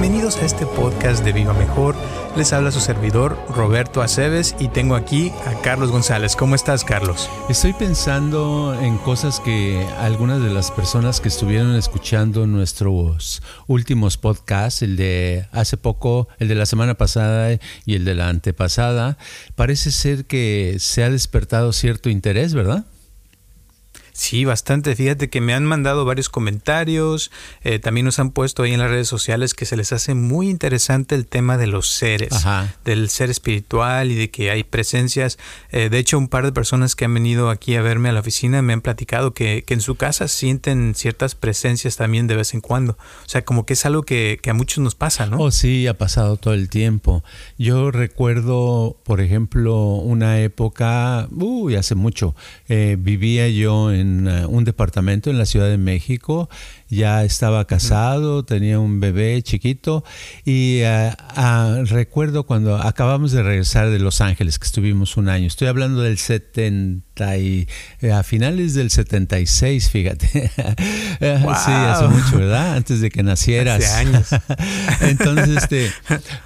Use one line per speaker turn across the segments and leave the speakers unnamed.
Bienvenidos a este podcast de Viva Mejor. Les habla su servidor Roberto Aceves y tengo aquí a Carlos González. ¿Cómo estás, Carlos?
Estoy pensando en cosas que algunas de las personas que estuvieron escuchando nuestros últimos podcasts, el de hace poco, el de la semana pasada y el de la antepasada, parece ser que se ha despertado cierto interés, ¿verdad?
Sí, bastante. Fíjate que me han mandado varios comentarios, eh, también nos han puesto ahí en las redes sociales que se les hace muy interesante el tema de los seres, del ser espiritual y de que hay presencias. Eh, de hecho, un par de personas que han venido aquí a verme a la oficina me han platicado que, que, en su casa sienten ciertas presencias también de vez en cuando. O sea, como que es algo que, que a muchos nos pasa, ¿no?
Oh, sí, ha pasado todo el tiempo. Yo recuerdo, por ejemplo, una época, uy, hace mucho, eh, vivía yo en eh, un departamento en la Ciudad de México. Ya estaba casado, tenía un bebé chiquito y eh, ah, recuerdo cuando acabamos de regresar de Los Ángeles, que estuvimos un año. Estoy hablando del 70 y eh, a finales del 76, fíjate. Sí, hace mucho, ¿verdad? Antes de que nacieras.
Hace años.
Entonces, este,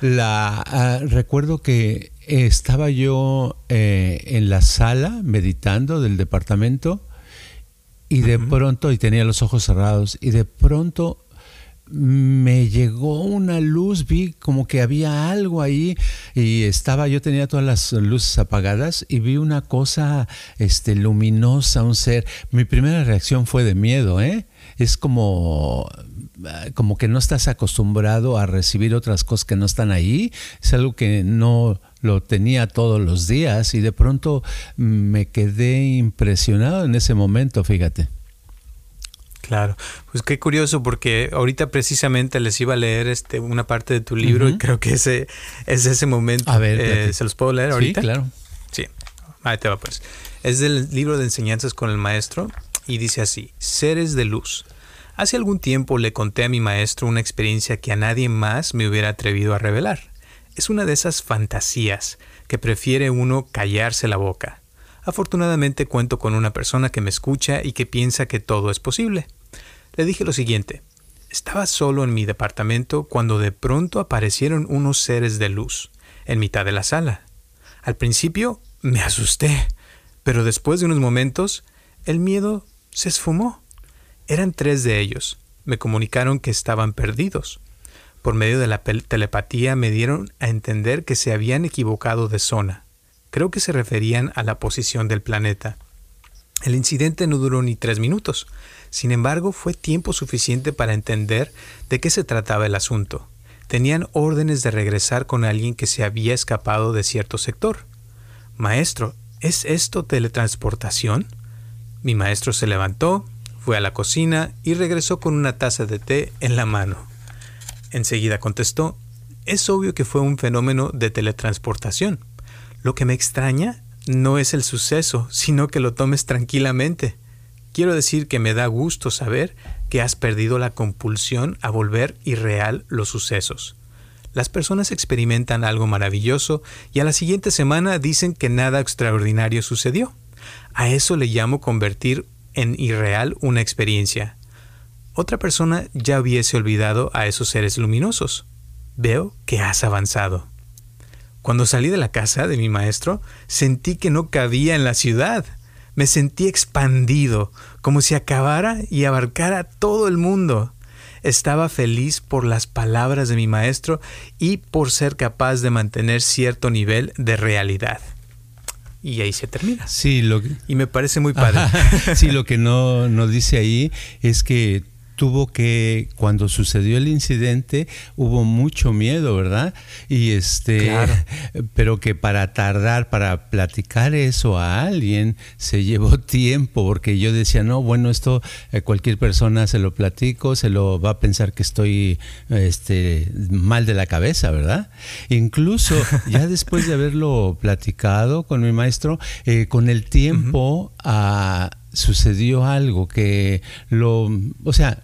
la, ah, recuerdo que estaba yo en la sala meditando del departamento y de pronto, y tenía los ojos cerrados, y de pronto me llegó una luz, vi como que había algo ahí y estaba, yo tenía todas las luces apagadas y vi una cosa este, luminosa, un ser. Mi primera reacción fue de miedo, ¿eh? Es como, como que no estás acostumbrado a recibir otras cosas que no están ahí. Es algo que no, lo tenía todos los días y de pronto me quedé impresionado en ese momento, fíjate.
Claro, pues qué curioso porque ahorita precisamente les iba a leer este una parte de tu libro y creo que ese es ese momento.
A ver,
eh, ¿se los puedo leer ahorita?
Sí, claro.
Sí, ahí te va pues. Es del libro de enseñanzas con el maestro y dice así, seres de luz. Hace algún tiempo le conté a mi maestro una experiencia que a nadie más me hubiera atrevido a revelar. Es una de esas fantasías que prefiere uno callarse la boca. Afortunadamente cuento con una persona que me escucha y que piensa que todo es posible. Le dije lo siguiente. Estaba solo en mi departamento cuando de pronto aparecieron unos seres de luz en mitad de la sala. Al principio me asusté, pero después de unos momentos el miedo se esfumó. Eran tres de ellos. Me comunicaron que estaban perdidos por medio de la telepatía me dieron a entender que se habían equivocado de zona. Creo que se referían a la posición del planeta. El incidente no duró ni tres minutos. Sin embargo, fue tiempo suficiente para entender de qué se trataba el asunto. Tenían órdenes de regresar con alguien que se había escapado de cierto sector. Maestro, ¿es esto teletransportación? Mi maestro se levantó, fue a la cocina y regresó con una taza de té en la mano. Enseguida contestó, es obvio que fue un fenómeno de teletransportación. Lo que me extraña no es el suceso, sino que lo tomes tranquilamente. Quiero decir que me da gusto saber que has perdido la compulsión a volver irreal los sucesos. Las personas experimentan algo maravilloso y a la siguiente semana dicen que nada extraordinario sucedió. A eso le llamo convertir en irreal una experiencia otra persona ya hubiese olvidado a esos seres luminosos. Veo que has avanzado. Cuando salí de la casa de mi maestro, sentí que no cabía en la ciudad. Me sentí expandido, como si acabara y abarcara todo el mundo. Estaba feliz por las palabras de mi maestro y por ser capaz de mantener cierto nivel de realidad. Y ahí se termina.
Sí, lo
y me parece muy padre.
sí, lo que no nos dice ahí es que tuvo que, cuando sucedió el incidente, hubo mucho miedo, ¿verdad? Y este, pero que para tardar, para platicar eso a alguien, se llevó tiempo, porque yo decía, no, bueno, esto eh, cualquier persona se lo platico, se lo va a pensar que estoy este, mal de la cabeza, ¿verdad? Incluso ya después de haberlo platicado con mi maestro, eh, con el tiempo ah, sucedió algo que lo, o sea,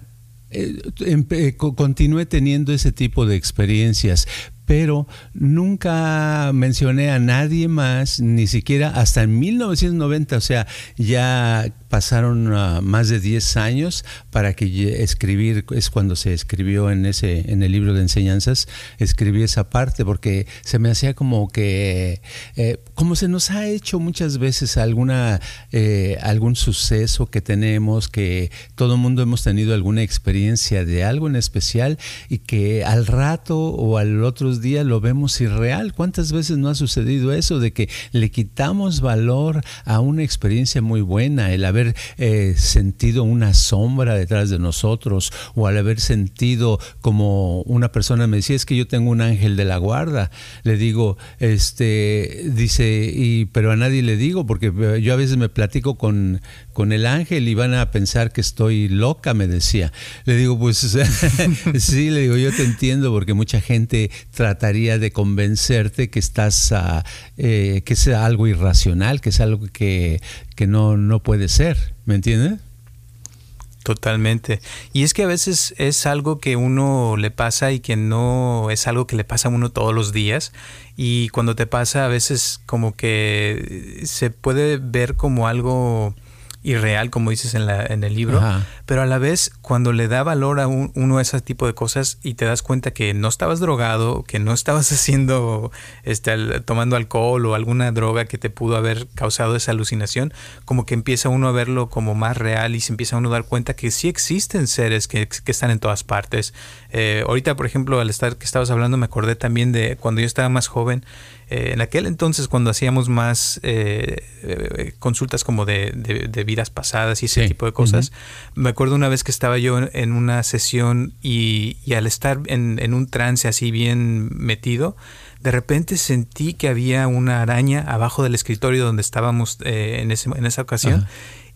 eh, continué teniendo ese tipo de experiencias, pero nunca mencioné a nadie más, ni siquiera hasta en 1990, o sea, ya pasaron ah, más de 10 años para que escribir, es cuando se escribió en, ese, en el libro de enseñanzas, escribí esa parte porque se me hacía como que, eh, como se nos ha hecho muchas veces alguna, eh, algún suceso que tenemos, que todo el mundo hemos tenido alguna experiencia de algo en especial y que al rato o al otros días lo vemos irreal. ¿Cuántas veces no ha sucedido eso de que le quitamos valor a una experiencia muy buena, el haber eh, sentido una sombra detrás de nosotros o al haber sentido como una persona me decía, es que yo tengo un ángel de la guarda. Le digo, este, dice, y, pero a nadie le digo porque yo a veces me platico con, con el ángel y van a pensar que estoy loca, me decía. Le digo, pues sí, le digo, yo te entiendo porque mucha gente trataría de convencerte que estás, uh, eh, que sea algo irracional, que es algo que, que no, no puede ser, ¿me entiendes?
Totalmente. Y es que a veces es algo que uno le pasa y que no es algo que le pasa a uno todos los días. Y cuando te pasa a veces como que se puede ver como algo irreal, como dices en, la, en el libro, pero a la vez cuando le da valor a uno a ese tipo de cosas y te das cuenta que no estabas drogado, que no estabas haciendo, este, tomando alcohol o alguna droga que te pudo haber causado esa alucinación, como que empieza uno a verlo como más real y se empieza uno a dar cuenta que sí existen seres que, que están en todas partes. Eh, ahorita, por ejemplo, al estar que estabas hablando, me acordé también de cuando yo estaba más joven, eh, en aquel entonces, cuando hacíamos más eh, eh, consultas como de, vidas pasadas y ese tipo de cosas, me acuerdo una vez que estaba yo en, una sesión y, al estar en, un trance así bien metido, de repente sentí que había una araña abajo del escritorio donde estábamos en, ese, en esa ocasión.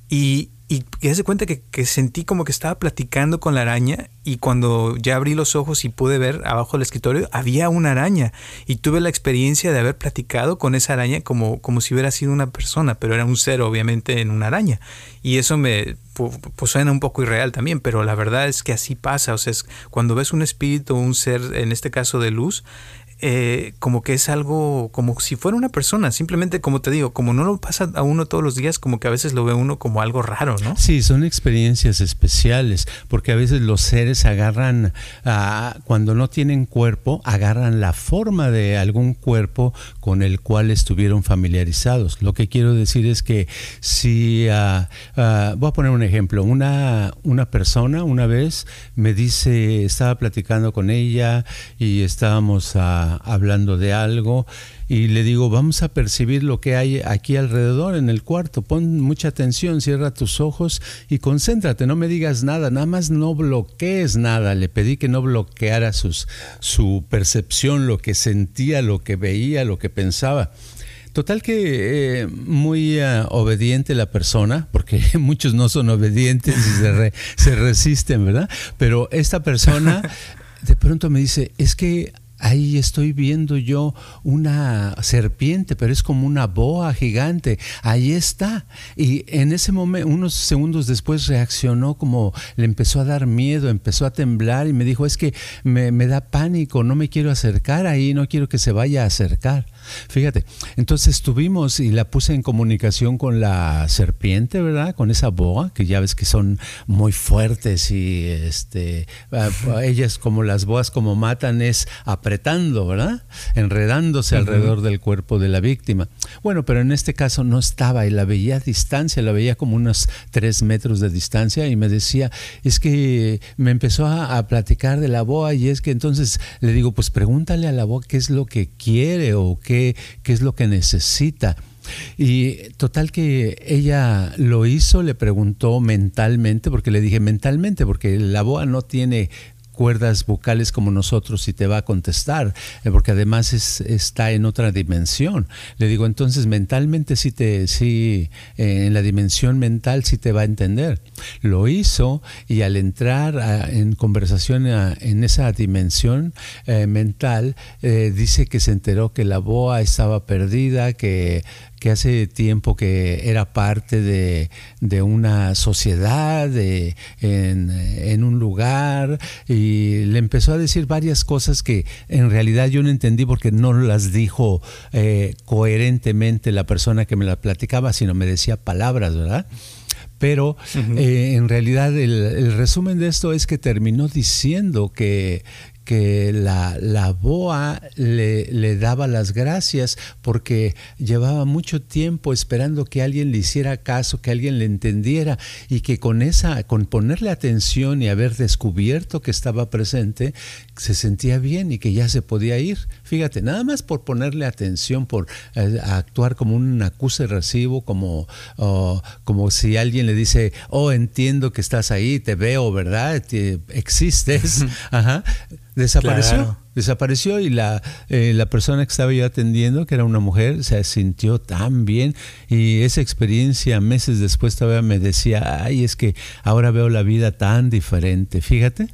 Y, y, y se cuenta que, sentí como que estaba platicando con la araña y cuando ya abrí los ojos y pude ver abajo del escritorio había una araña. Y tuve la experiencia de haber platicado con esa araña como, como si hubiera sido una persona, pero era un ser obviamente en una araña. Y eso me pues, suena un poco irreal también, pero la verdad es que así pasa, o sea, es, cuando ves un espíritu un ser, en este caso de luz, eh, como que es algo como si fuera una persona, simplemente como te digo, como no lo pasa a uno todos los días, como que a veces lo ve uno como algo raro, ¿no?
Sí, son experiencias especiales, porque a veces los seres agarran, cuando no tienen cuerpo, agarran la forma de algún cuerpo con el cual estuvieron familiarizados. Lo que quiero decir es que si, ah, voy a poner un ejemplo, una, una persona una vez me dice, estaba platicando con ella y estábamos a hablando de algo y le digo, vamos a percibir lo que hay aquí alrededor en el cuarto. Pon mucha atención, cierra tus ojos y concéntrate, no me digas nada, nada más no bloquees nada. Le pedí que no bloqueara sus, su percepción, lo que sentía, lo que veía, lo que pensaba. Total que eh, muy eh, obediente la persona, porque muchos no son obedientes y se, se resisten, ¿verdad? Pero esta persona de pronto me dice, es que ahí estoy viendo yo una serpiente, pero es como una boa gigante. Ahí está. Y en ese momento, unos segundos después, reaccionó como le empezó a dar miedo, empezó a temblar y me dijo, es que me, me da pánico, no me quiero acercar ahí, no quiero que se vaya a acercar. Fíjate, entonces estuvimos y la puse en comunicación con la serpiente, ¿verdad? Con esa boa, que ya ves que son muy fuertes y este, ellas como las boas como matan es apretando, ¿verdad? Enredándose alrededor del cuerpo de la víctima. Bueno, pero en este caso no estaba y la veía a distancia, la veía como unos tres metros de distancia y me decía, es que me empezó a, a platicar de la boa y es que entonces le digo, pues pregúntale a la boa qué es lo que quiere o qué qué, es lo que necesita. Y total que ella lo hizo, le preguntó mentalmente, porque le dije mentalmente, porque la boa no tiene cuerdas vocales como nosotros y te va a contestar, eh, porque además es, está en otra dimensión. Le digo, entonces mentalmente sí te, sí, eh, en la dimensión mental sí te va a entender. Lo hizo y al entrar en conversación en esa dimensión eh, mental, dice que se enteró que la boa estaba perdida, que que hace tiempo que era parte de, una sociedad, de, en, un lugar, y le empezó a decir varias cosas que en realidad yo no entendí porque no las dijo eh, coherentemente la persona que me la platicaba, sino me decía palabras, ¿verdad? pero eh, en realidad el, resumen de esto es que terminó diciendo que, que la, la boa le, le, daba las gracias porque llevaba mucho tiempo esperando que alguien le hiciera caso, que alguien le entendiera y que con esa, con ponerle atención y haber descubierto que estaba presente, se sentía bien y que ya se podía ir. Fíjate, nada más por ponerle atención, por eh, actuar como un acuse recibo, como, como si alguien le dice, oh, entiendo que estás ahí, te veo, ¿verdad? existes. Ajá desapareció. Desapareció y la, eh, la persona que estaba yo atendiendo, que era una mujer, se sintió tan bien y esa experiencia meses después todavía me decía, ay, es que ahora veo la vida tan diferente, fíjate.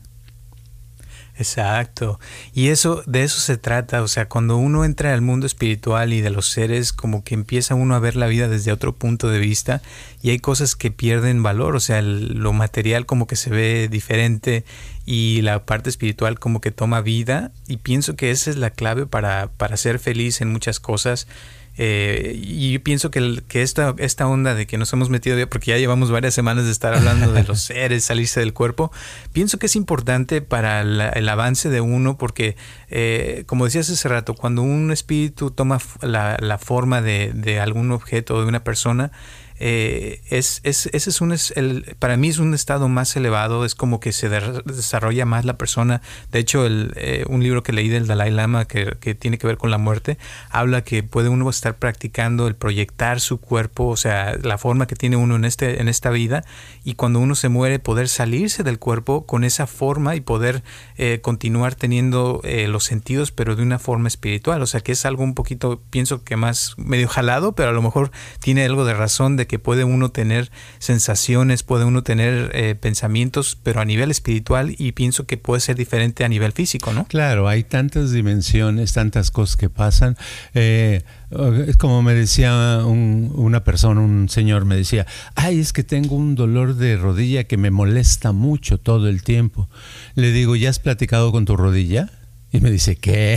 Exacto. Y eso, de eso se trata. O sea, cuando uno entra al mundo espiritual y de los seres, como que empieza uno a ver la vida desde otro punto de vista y hay cosas que pierden valor. O sea, lo material como que se ve diferente y la parte espiritual como que toma vida. Y pienso que esa es la clave para, para ser feliz en muchas cosas eh, y pienso que, que esta, esta onda de que nos hemos metido, porque ya llevamos varias semanas de estar hablando de los seres, salirse del cuerpo, pienso que es importante para el avance de uno, porque eh, como decías hace rato, cuando un espíritu toma la, la forma de, de algún objeto o de una persona, eh, es, es, ese es un, el, para mí es un estado más elevado, es como que se desarrolla más la persona. De hecho, el, eh, un libro que leí del Dalai Lama que, que, tiene que ver con la muerte, habla que puede uno estar practicando el proyectar su cuerpo, o sea, la forma que tiene uno en, este, en esta vida, y cuando uno se muere, poder salirse del cuerpo con esa forma y poder eh, continuar teniendo los sentidos, pero de una forma espiritual. O sea, que es algo un poquito, pienso que más medio jalado, pero a lo mejor tiene algo de razón de que puede uno tener sensaciones, puede uno tener eh, pensamientos, pero a nivel espiritual y pienso que puede ser diferente a nivel físico, ¿no?
Claro, hay tantas dimensiones, tantas cosas que pasan. Eh, es como me decía una persona, un señor me decía, ay, es que tengo un dolor de rodilla que me molesta mucho todo el tiempo. Le digo, ¿ya has platicado con tu rodilla? Y me dice, ¿qué?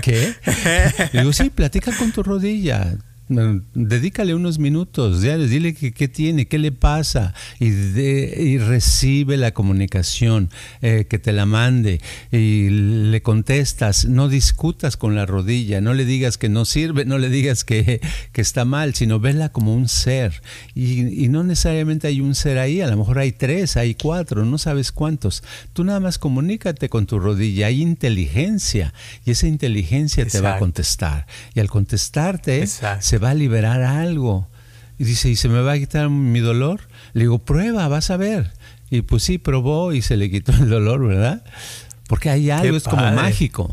¿Qué? Le digo, sí, platica con tu rodilla dedícale unos minutos, dile qué tiene, qué le pasa y, y recibe la comunicación, eh, que te la mande y le contestas, no discutas con la rodilla, no le digas que no sirve, no le digas que, que está mal, sino vela como un ser y, y, no necesariamente hay un ser ahí, a lo mejor hay tres, hay cuatro, no sabes cuántos, tú nada más comunícate con tu rodilla, hay inteligencia y esa inteligencia te va a contestar y al contestarte se va a liberar algo. Y dice, ¿y se me va a quitar mi dolor? Le digo, prueba, vas a ver. Y pues sí, probó y se le quitó el dolor, ¿verdad? Porque hay algo, es como mágico.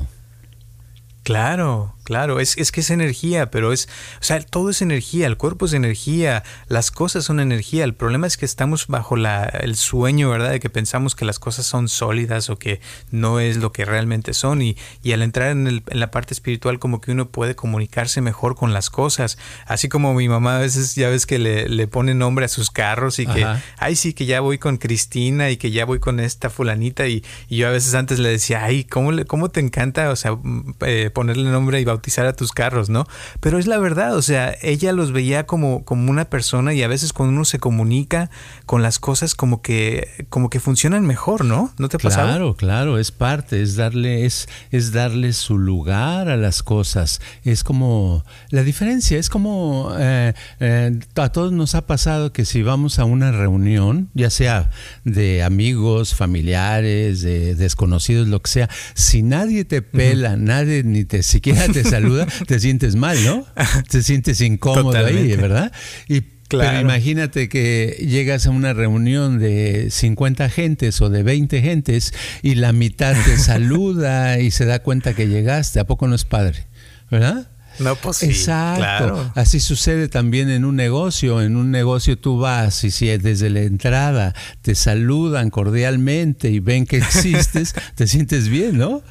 Claro, Claro, es, es, que es energía, pero es, o sea, todo es energía, el cuerpo es energía, las cosas son energía. El problema es que estamos bajo la, el sueño, ¿verdad? De que pensamos que las cosas son sólidas o que no es lo que realmente son. Y, y al entrar en, el, en, la parte espiritual, como que uno puede comunicarse mejor con las cosas. Así como mi mamá a veces, ya ves que le, le pone nombre a sus carros y que, ay, sí, que ya voy con Cristina y que ya voy con esta fulanita. Y, y yo a veces antes le decía, ay, ¿cómo, le, cómo te encanta, o sea, eh, ponerle nombre y bautizar a tus carros, ¿no? Pero es la verdad, o sea, ella los veía como, como una persona y a veces cuando uno se comunica con las cosas como que, como que funcionan mejor, ¿no? ¿No te
pasa? Claro, claro, es parte, es darle, es, es darle su lugar a las cosas. Es como, la diferencia es como eh, eh, a todos nos ha pasado que si vamos a una reunión, ya sea de amigos, familiares, de desconocidos, lo que sea, si nadie te pela, nadie ni te siquiera te te saluda, te sientes mal, ¿no? Te sientes incómodo ahí, ¿verdad? Y Pero imagínate que llegas a una reunión de 50 gentes o de 20 gentes y la mitad te saluda y se da cuenta que llegaste. ¿A poco no es padre? ¿Verdad?
No, pues
Exacto. Así sucede también en un negocio. En un negocio tú vas y si desde la entrada te saludan cordialmente y ven que existes, te sientes bien, ¿no?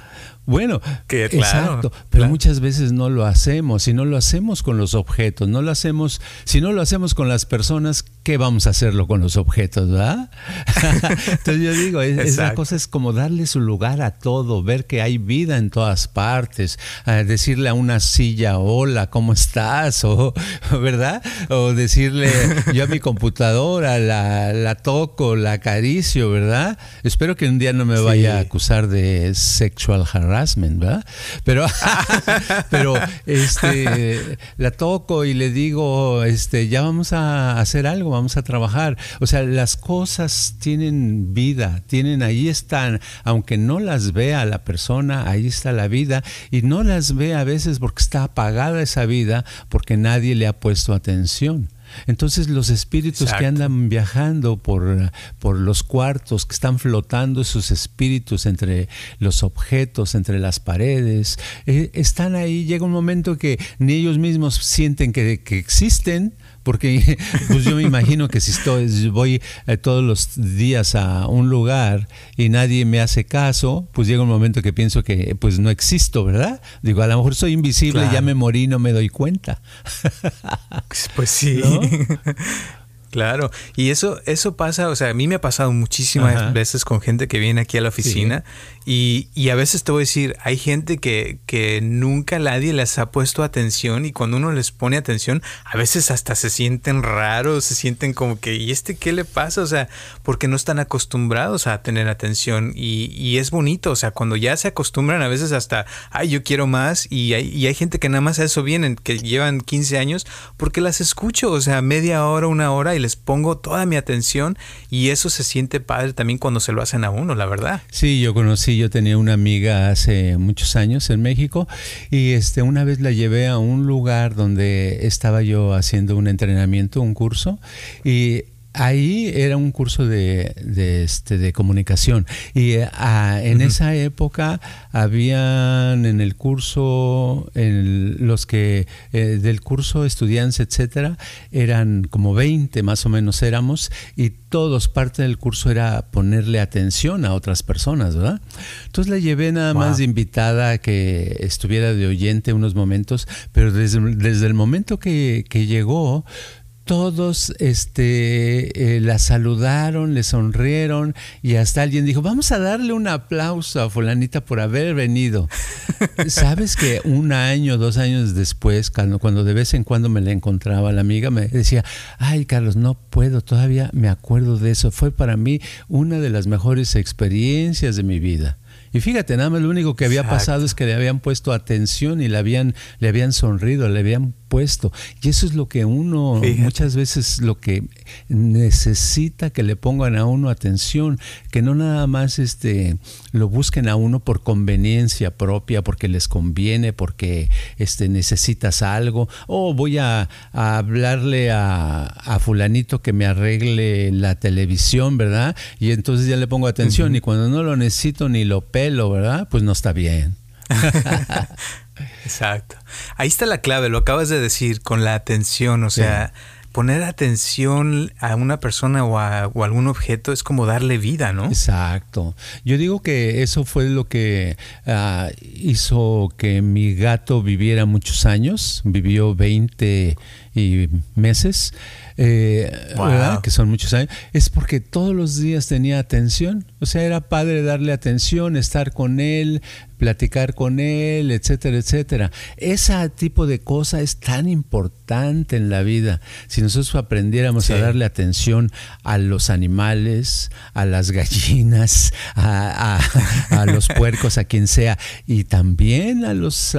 Bueno, exacto, pero muchas veces no lo hacemos, si no lo hacemos con los objetos, no lo hacemos, si no lo hacemos con las personas, ¿qué vamos a hacerlo con los objetos, verdad? Entonces yo digo, esa cosa es como darle su lugar a todo, ver que hay vida en todas partes, decirle a una silla, hola, ¿cómo estás? O, ¿verdad? O decirle, yo a mi computadora la, la toco, la acaricio, ¿verdad? Espero que un día no me vaya a acusar de sexual harassment ¿verdad? Pero, pero este, la toco y le digo, este, ya vamos a hacer algo, vamos a trabajar. O sea, las cosas tienen vida, tienen, ahí están, aunque no las vea la persona, ahí está la vida y no las ve a veces porque está apagada esa vida, porque nadie le ha puesto atención. Entonces los espíritus que andan viajando por, por los cuartos, que están flotando esos espíritus entre los objetos, entre las paredes, eh, están ahí, llega un momento que ni ellos mismos sienten que, que existen, porque pues yo me imagino que si estoy, voy eh, todos los días a un lugar y nadie me hace caso, pues llega un momento que pienso que pues no existo, ¿verdad? Digo, a lo mejor soy invisible, ya me morí, no me doy cuenta.
Pues sí. Claro, y eso, eso pasa, o sea, a mí me ha pasado muchísimas veces con gente que viene aquí a la oficina y, y, a veces te voy a decir, hay gente que, que nunca nadie les ha puesto atención y cuando uno les pone atención, a veces hasta se sienten raros, se sienten como que, ¿y este qué le pasa? O sea, porque no están acostumbrados a tener atención y, y es bonito, o sea, cuando ya se acostumbran a veces hasta, ay, yo quiero más y hay, y hay gente que nada más a eso vienen, que llevan 15 años, porque las escucho, o sea, media hora, una hora y les pongo toda mi atención y eso se siente padre también cuando se lo hacen a uno, la verdad.
Sí, yo conocí yo tenía una amiga hace muchos años en México y este, una vez la llevé a un lugar donde estaba yo haciendo un entrenamiento, un curso, y Ahí era un curso de, de, este, de comunicación. Y ah, en esa época habían en el curso, en los que eh, del curso estudiantes, etcétera, eran como 20 más o menos éramos y todos parte del curso era ponerle atención a otras personas, ¿verdad? Entonces la llevé nada más de invitada a que estuviera de oyente unos momentos, pero desde, desde el momento que, que llegó, todos este, eh, la saludaron, le sonrieron y hasta alguien dijo, vamos a darle un aplauso a fulanita por haber venido. Sabes que un año, dos años después, cuando, cuando de vez en cuando me la encontraba la amiga, me decía, ay Carlos, no puedo, todavía me acuerdo de eso. Fue para mí una de las mejores experiencias de mi vida. Y fíjate, nada más lo único que había pasado es que le habían puesto atención y le habían, le habían sonrido, le habían puesto. Y eso es lo que uno, muchas veces lo que necesita que le pongan a uno atención, que no nada más este, lo busquen a uno por conveniencia propia, porque les conviene, porque este, necesitas algo, o voy a, hablarle a, a, fulanito que me arregle la televisión, ¿verdad? Y entonces ya le pongo atención y cuando no lo necesito ni lo pelo, ¿verdad? Pues no está bien.
Exacto. Ahí está la clave, lo acabas de decir, con la atención, o sea, poner atención a una persona o a algún objeto es como darle vida, ¿no?
Exacto. Yo digo que eso fue lo que ah, hizo que mi gato viviera muchos años, vivió 20 y meses, eh, que son muchos años, es porque todos los días tenía atención. O sea, era padre darle atención, estar con él, platicar con él, etcétera, etcétera. Ese tipo de cosa es tan importante en la vida. Si nosotros aprendiéramos a darle atención a los animales, a las gallinas, a, los puercos, a quien sea, y también a los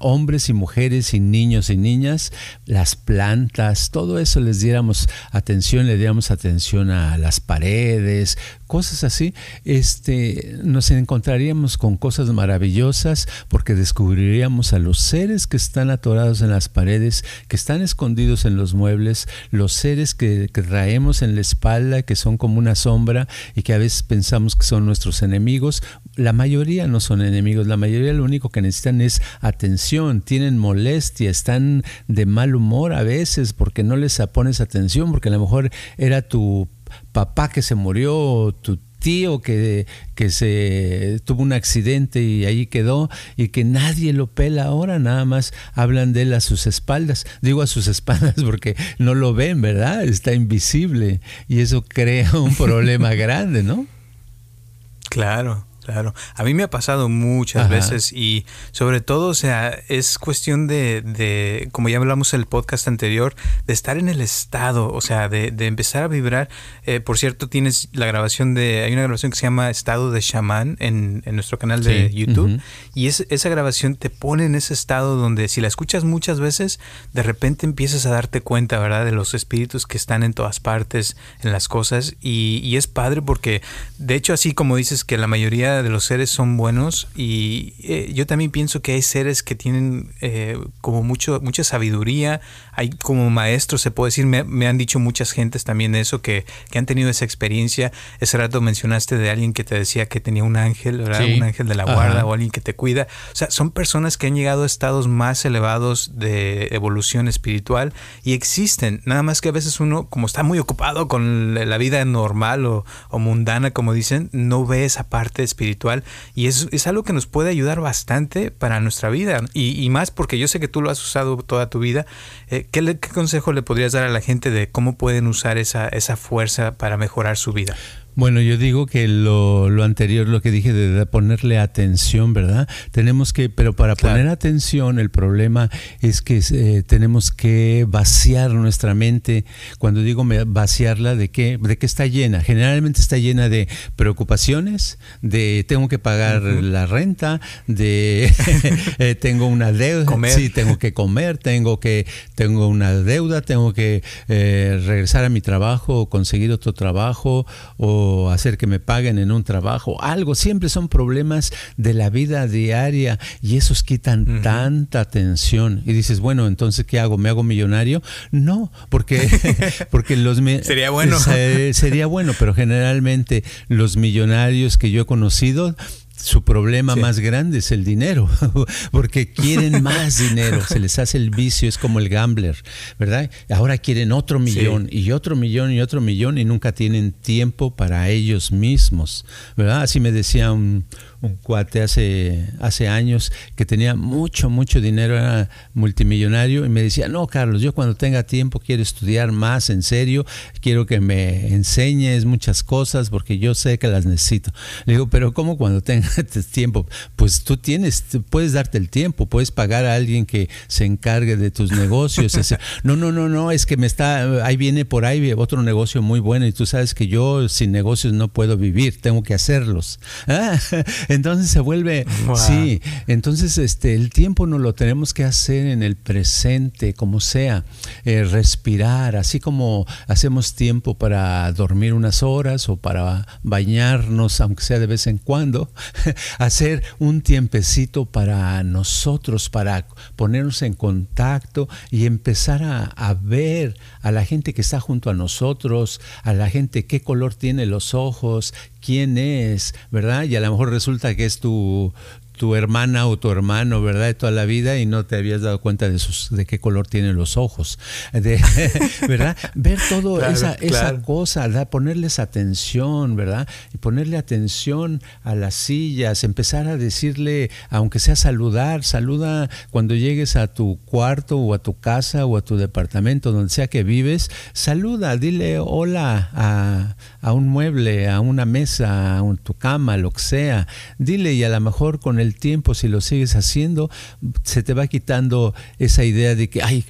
hombres y mujeres y niños y niñas, las plantas, todo eso les diéramos atención, le diéramos atención a las paredes, cosas así, este, nos encontraríamos con cosas maravillosas porque descubriríamos a los seres que están atorados en las paredes, que están escondidos en los muebles, los seres que, que traemos en la espalda, que son como una sombra y que a veces pensamos que son nuestros enemigos. La mayoría no son enemigos, la mayoría lo único que necesitan es atención, tienen molestia, están de mal humor a veces porque no les pones atención, porque a lo mejor era tu papá que se murió, tu tío que, que se tuvo un accidente y ahí quedó y que nadie lo pela ahora, nada más hablan de él a sus espaldas. Digo a sus espaldas porque no lo ven, ¿verdad? Está invisible y eso crea un problema grande, ¿no?
Claro. Claro, a mí me ha pasado muchas veces y sobre todo, o sea, es cuestión de, de, como ya hablamos en el podcast anterior, de estar en el estado, o sea, de, de empezar a vibrar. Eh, por cierto, tienes la grabación de, hay una grabación que se llama Estado de Shaman en, en nuestro canal de YouTube. Y es, esa grabación te pone en ese estado donde si la escuchas muchas veces, de repente empiezas a darte cuenta, ¿verdad? De los espíritus que están en todas partes, en las cosas. Y, y es padre porque, de hecho, así como dices que la mayoría de los seres son buenos y eh, yo también pienso que hay seres que tienen eh, como mucho mucha sabiduría, hay como maestros, se puede decir, me, han dicho muchas gentes también eso, que, que, han tenido esa experiencia. Ese rato mencionaste de alguien que te decía que tenía un ángel, ¿verdad? Un ángel de la guarda o alguien que te cuida. O sea, son personas que han llegado a estados más elevados de evolución espiritual y existen, nada más que a veces uno, como está muy ocupado con la vida normal o, o mundana, como dicen, no ve esa parte espiritual espiritual y es, es algo que nos puede ayudar bastante para nuestra vida y, más porque yo sé que tú lo has usado toda tu vida. Eh, ¿qué, ¿qué, consejo le podrías dar a la gente de cómo pueden usar esa, esa fuerza para mejorar su vida?
Bueno, yo digo que lo, lo, anterior, lo que dije de ponerle atención, ¿verdad? Tenemos que, pero para poner atención, el problema es que eh, tenemos que vaciar nuestra mente. Cuando digo vaciarla, ¿de qué, ¿de qué está llena? Generalmente está llena de preocupaciones, de tengo que pagar la renta, de eh, tengo una deuda, sí, tengo que comer, tengo que, tengo una deuda, tengo que eh, regresar a mi trabajo o conseguir otro trabajo o hacer que me paguen en un trabajo, algo, siempre son problemas de la vida diaria y esos quitan tanta atención. Y dices, bueno, entonces, ¿qué hago? ¿Me hago millonario? No, porque, porque los...
sería bueno.
sería bueno, pero generalmente los millonarios que yo he conocido su problema más grande es el dinero, porque quieren más dinero, se les hace el vicio, es como el gambler, ¿verdad? Ahora quieren otro millón y otro millón y otro millón y nunca tienen tiempo para ellos mismos, ¿verdad? Así me decía un, un cuate hace, hace años que tenía mucho, mucho dinero, era multimillonario, y me decía, no, Carlos, yo cuando tenga tiempo quiero estudiar más en serio, quiero que me enseñes muchas cosas porque yo sé que las necesito. Le digo, pero ¿cómo cuando tengas tiempo? Pues tú tienes, puedes darte el tiempo, puedes pagar a alguien que se encargue de tus negocios. no, no, no, no, es que me está, ahí viene por ahí otro negocio muy bueno y tú sabes que yo sin negocios no puedo vivir, tengo que hacerlos. Ah, entonces se vuelve, sí, entonces este, el tiempo no lo tenemos que hacer en el presente, como sea, eh, respirar, así como hacemos tiempo para dormir unas horas o para bañarnos, aunque sea de vez en cuando, hacer un tiempecito para nosotros, para ponernos en contacto y empezar a, a ver a la gente que está junto a nosotros, a la gente qué color tiene los ojos, quién es, ¿verdad? Y a lo mejor resulta que es tu, tu hermana o tu hermano, ¿verdad? De toda la vida y no te habías dado cuenta de, sus, de qué color tienen los ojos, de, ¿verdad? Ver todo esa, esa cosa, ¿verdad? ponerles atención, ¿verdad? Y ponerle atención a las sillas, empezar a decirle, aunque sea saludar, saluda cuando llegues a tu cuarto o a tu casa o a tu departamento, donde sea que vives, saluda, dile hola a, a un mueble, a una mesa, a tu cama, lo que sea, dile y a lo mejor con el el tiempo, si lo sigues haciendo, se te va quitando esa idea de que, ay,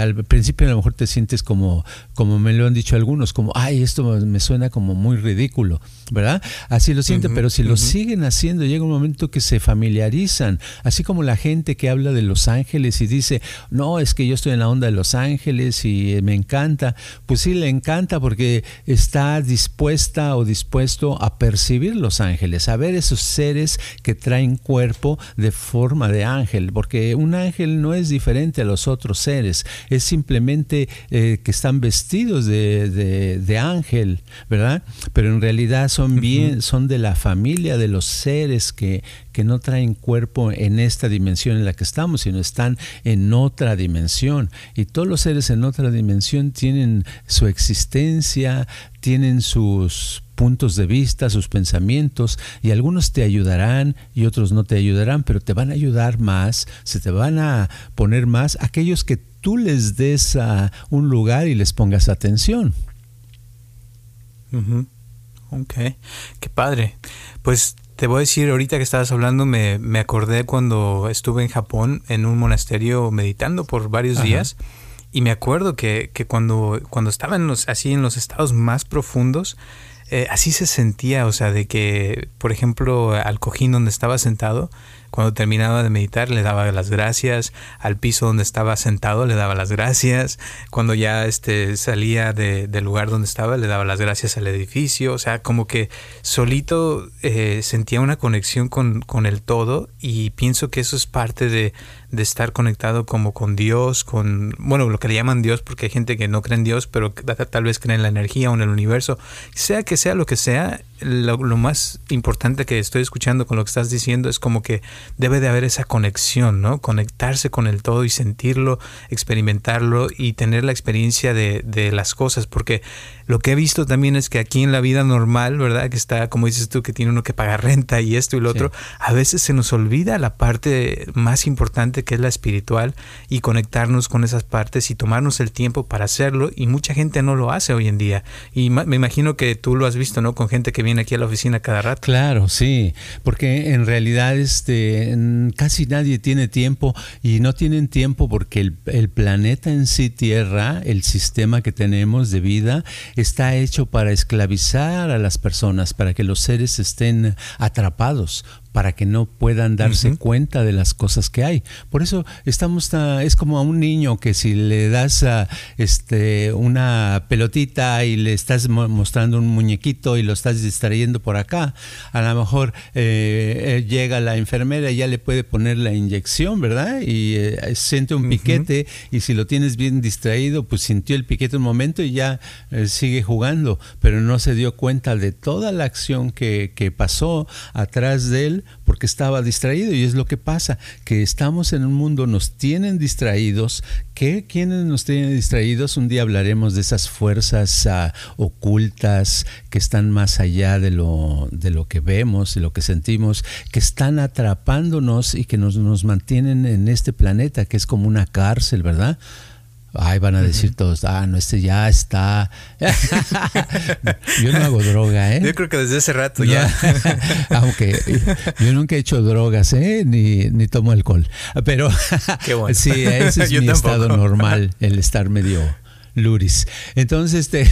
al principio a lo mejor te sientes como, como me lo han dicho algunos, como, ay, esto me suena como muy ridículo, ¿verdad? Así lo sienten, pero si lo siguen haciendo, llega un momento que se familiarizan, así como la gente que habla de Los Ángeles y dice, no, es que yo estoy en la onda de Los Ángeles y me encanta, pues sí, le encanta porque está dispuesta o dispuesto a percibir los ángeles, a ver esos seres que traen cuerpo de forma de ángel, porque un ángel no es diferente a los otros seres, es simplemente eh, que están vestidos de, de, ángel, ¿verdad? Pero en realidad son bien, son de la familia de los seres que, que no traen cuerpo en esta dimensión en la que estamos, sino están en otra dimensión. Y todos los seres en otra dimensión tienen su existencia, tienen sus puntos de vista, sus pensamientos, y algunos te ayudarán y otros no te ayudarán, pero te van a ayudar más, se te van a poner más aquellos que tú les des a un lugar y les pongas atención.
Ok, qué padre. Pues te voy a decir, ahorita que estabas hablando, me, me acordé cuando estuve en Japón en un monasterio meditando por varios días. Y me acuerdo que, que cuando, cuando estaba en los, así en los estados más profundos, eh, así se sentía, o sea, de que, por ejemplo, al cojín donde estaba sentado, cuando terminaba de meditar le daba las gracias, al piso donde estaba sentado le daba las gracias, cuando ya este, salía del lugar donde estaba le daba las gracias al edificio, o sea, como que solito eh, sentía una conexión con, con el todo y pienso que eso es parte de, de estar conectado como con Dios, con, bueno, lo que le llaman Dios, porque hay gente que no cree en Dios, pero tal vez cree en la energía o en el universo. Sea que sea lo que sea, lo, más importante que estoy escuchando con lo que estás diciendo es como que debe de haber esa conexión, ¿no? Conectarse con el todo y sentirlo, experimentarlo y tener la experiencia de, de las cosas, porque lo que he visto también es que aquí en la vida normal, ¿verdad? Que está, como dices tú, que tiene uno que pagar renta y esto y lo otro, a veces se nos olvida la parte más importante que es la espiritual y conectarnos con esas partes y tomarnos el tiempo para hacerlo y mucha gente no lo hace hoy en día. Y me imagino que tú lo has visto, ¿no? Con gente que viene aquí a la oficina cada rato.
Claro, sí, porque en realidad este, casi nadie tiene tiempo y no tienen tiempo porque el, el planeta en sí, Tierra, el sistema que tenemos de vida, está hecho para esclavizar a las personas, para que los seres estén atrapados para que no puedan darse cuenta de las cosas que hay. Por eso estamos es como a un niño que si le das a, este una pelotita y le estás mostrando un muñequito y lo estás distrayendo por acá, a lo mejor eh, eh, llega la enfermera y ya le puede poner la inyección, ¿verdad? Y eh, siente un piquete y si lo tienes bien distraído, pues sintió el piquete un momento y ya sigue jugando, pero no se dio cuenta de toda la acción que, que pasó atrás de él porque estaba distraído y es lo que pasa, que estamos en un mundo, nos tienen distraídos, ¿qué? ¿Quiénes nos tienen distraídos? Un día hablaremos de esas fuerzas ah, ocultas que están más allá de lo, de lo que vemos y lo que sentimos, que están atrapándonos y que nos, nos mantienen en este planeta, que es como una cárcel, ¿verdad? Ay, van a decir todos, ah, no, este ya está. yo no hago droga, ¿eh?
Yo creo que desde ese rato ya.
Aunque yo nunca he hecho drogas, ¿eh? Ni, ni tomo alcohol. Pero Qué bueno. sí, ese es mi estado normal, el estar medio luris. Entonces, este,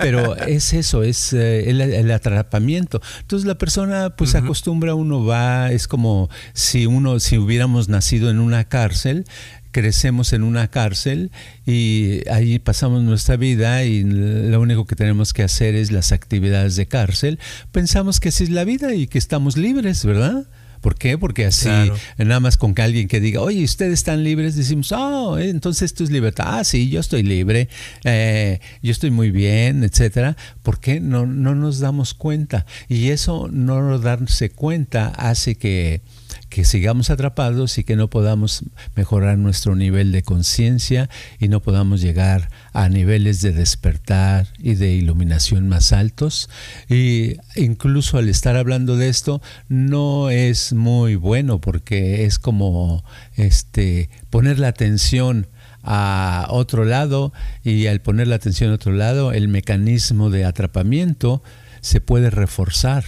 pero es eso, es eh, el, atrapamiento. Entonces la persona pues se acostumbra, uno va, es como si uno, si hubiéramos nacido en una cárcel, crecemos en una cárcel y ahí pasamos nuestra vida y lo único que tenemos que hacer es las actividades de cárcel, pensamos que así es la vida y que estamos libres, ¿verdad? ¿Por qué? Porque así, nada más con que alguien que diga, oye, ustedes están libres, decimos, oh, entonces esto es libertad. Ah, sí, yo estoy libre, eh, yo estoy muy bien, etcétera. ¿Por qué no, no nos damos cuenta? Y eso no darse cuenta hace que que sigamos atrapados y que no podamos mejorar nuestro nivel de conciencia y no podamos llegar a niveles de despertar y de iluminación más altos. Y incluso al estar hablando de esto no es muy bueno porque es como este poner la atención a otro lado y al poner la atención a otro lado el mecanismo de atrapamiento se puede reforzar,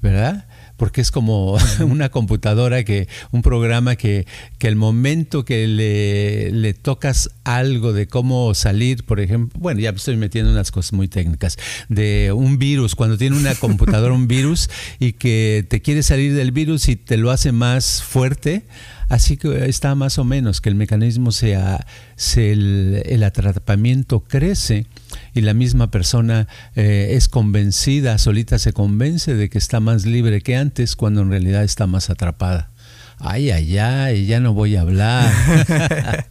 ¿verdad? Porque es como una computadora que, un programa que, que el momento que le, le, tocas algo de cómo salir, por ejemplo, bueno, ya estoy metiendo unas cosas muy técnicas, de un virus, cuando tiene una computadora un virus y que te quiere salir del virus y te lo hace más fuerte, Así que está más o menos que el mecanismo sea, el, atrapamiento crece y la misma persona eh, es convencida, solita se convence de que está más libre que antes cuando en realidad está más atrapada. Ay, ay, ay, ya no voy a hablar.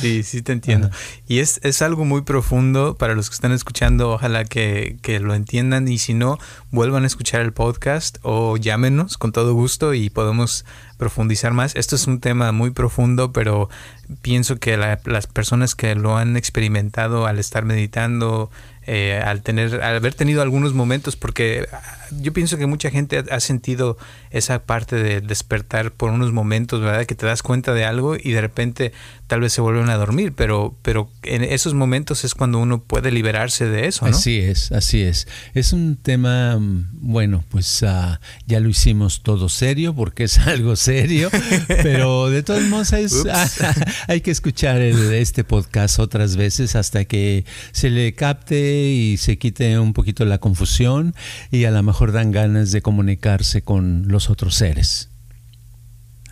sí, sí te entiendo. Y es, es, algo muy profundo para los que están escuchando, ojalá que, que, lo entiendan y si no, vuelvan a escuchar el podcast o llámenos con todo gusto y podemos profundizar más. Esto es un tema muy profundo, pero pienso que las personas que lo han experimentado al estar meditando, eh, al tener, al haber tenido algunos momentos, porque yo pienso que mucha gente ha, sentido esa parte de despertar por unos momentos, ¿verdad? Que te das cuenta de algo y de repente tal vez se vuelven a dormir, pero, pero en esos momentos es cuando uno puede liberarse de eso, ¿no?
Así es, así es. Es un tema, mm, bueno, pues uh, ya lo hicimos todo serio porque es algo serio, pero de todos modos hay que escuchar este podcast otras veces hasta que se le capte y se quite un poquito la confusión y a lo mejor dan ganas de comunicarse con los otros seres.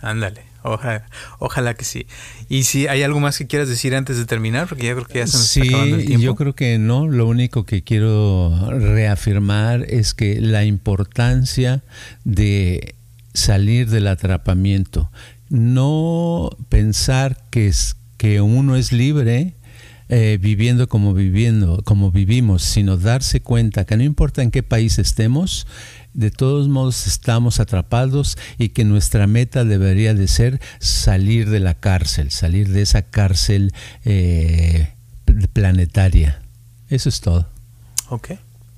Ándale, ojalá, ojalá que sí. Y si hay algo más que quieras decir antes de terminar, porque yo creo que ya se nos está acabando el tiempo.
Yo creo que no, lo único que quiero reafirmar es que la importancia de salir del atrapamiento, no pensar que, es, que uno es libre eh, viviendo como viviendo, como vivimos, sino darse cuenta que no importa en qué país estemos, de todos modos estamos atrapados y que nuestra meta debería de ser salir de la cárcel, salir de esa cárcel eh, planetaria. Eso es todo.
Ok.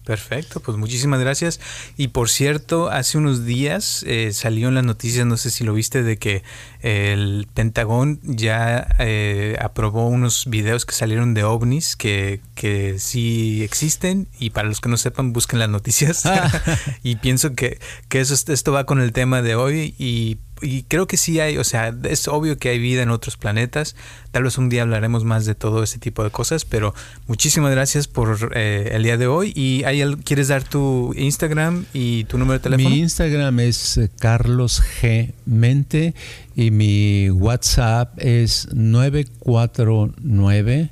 Perfecto, pues muchísimas gracias. Y por cierto, hace unos días eh, salió en las noticias, no sé si lo viste, de que el Pentagón ya eh, aprobó unos videos que salieron de ovnis que, que sí existen y para los que no sepan busquen las noticias. y pienso que, que eso, esto va con el tema de hoy y y creo que sí hay, o sea, es obvio que hay vida en otros planetas. Tal vez un día hablaremos más de todo ese tipo de cosas, pero muchísimas gracias por eh, el día de hoy. ¿Y hay, quieres dar tu Instagram y tu número de teléfono?
Mi Instagram es eh, Carlos G. Mente y mi WhatsApp es 949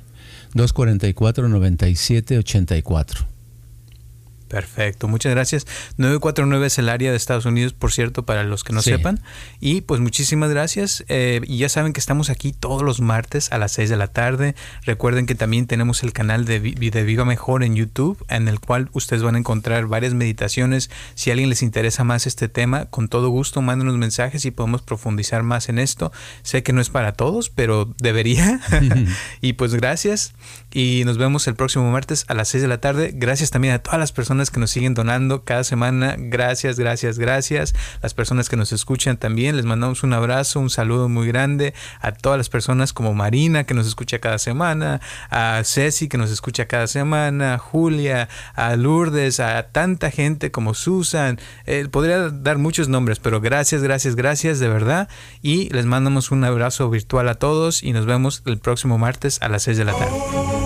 244 9784.
Perfecto, muchas gracias. 949 es el área de Estados Unidos, por cierto, para los que no sepan. Y pues muchísimas gracias. Eh, y ya saben que estamos aquí todos los martes a las 6 de la tarde. Recuerden que también tenemos el canal de, de Viva Mejor en YouTube, en el cual ustedes van a encontrar varias meditaciones. Si a alguien les interesa más este tema, con todo gusto mándenos mensajes y podemos profundizar más en esto. Sé que no es para todos, pero debería. y pues gracias. Y nos vemos el próximo martes a las 6 de la tarde. Gracias también a todas las personas que nos siguen donando cada semana. Gracias, gracias, gracias. Las personas que nos escuchan también, les mandamos un abrazo, un saludo muy grande a todas las personas como Marina que nos escucha cada semana, a Ceci que nos escucha cada semana, Julia, a Lourdes, a tanta gente como Susan. Eh, podría dar muchos nombres, pero gracias, gracias, gracias de verdad. Y les mandamos un abrazo virtual a todos y nos vemos el próximo martes a las 6 de la tarde.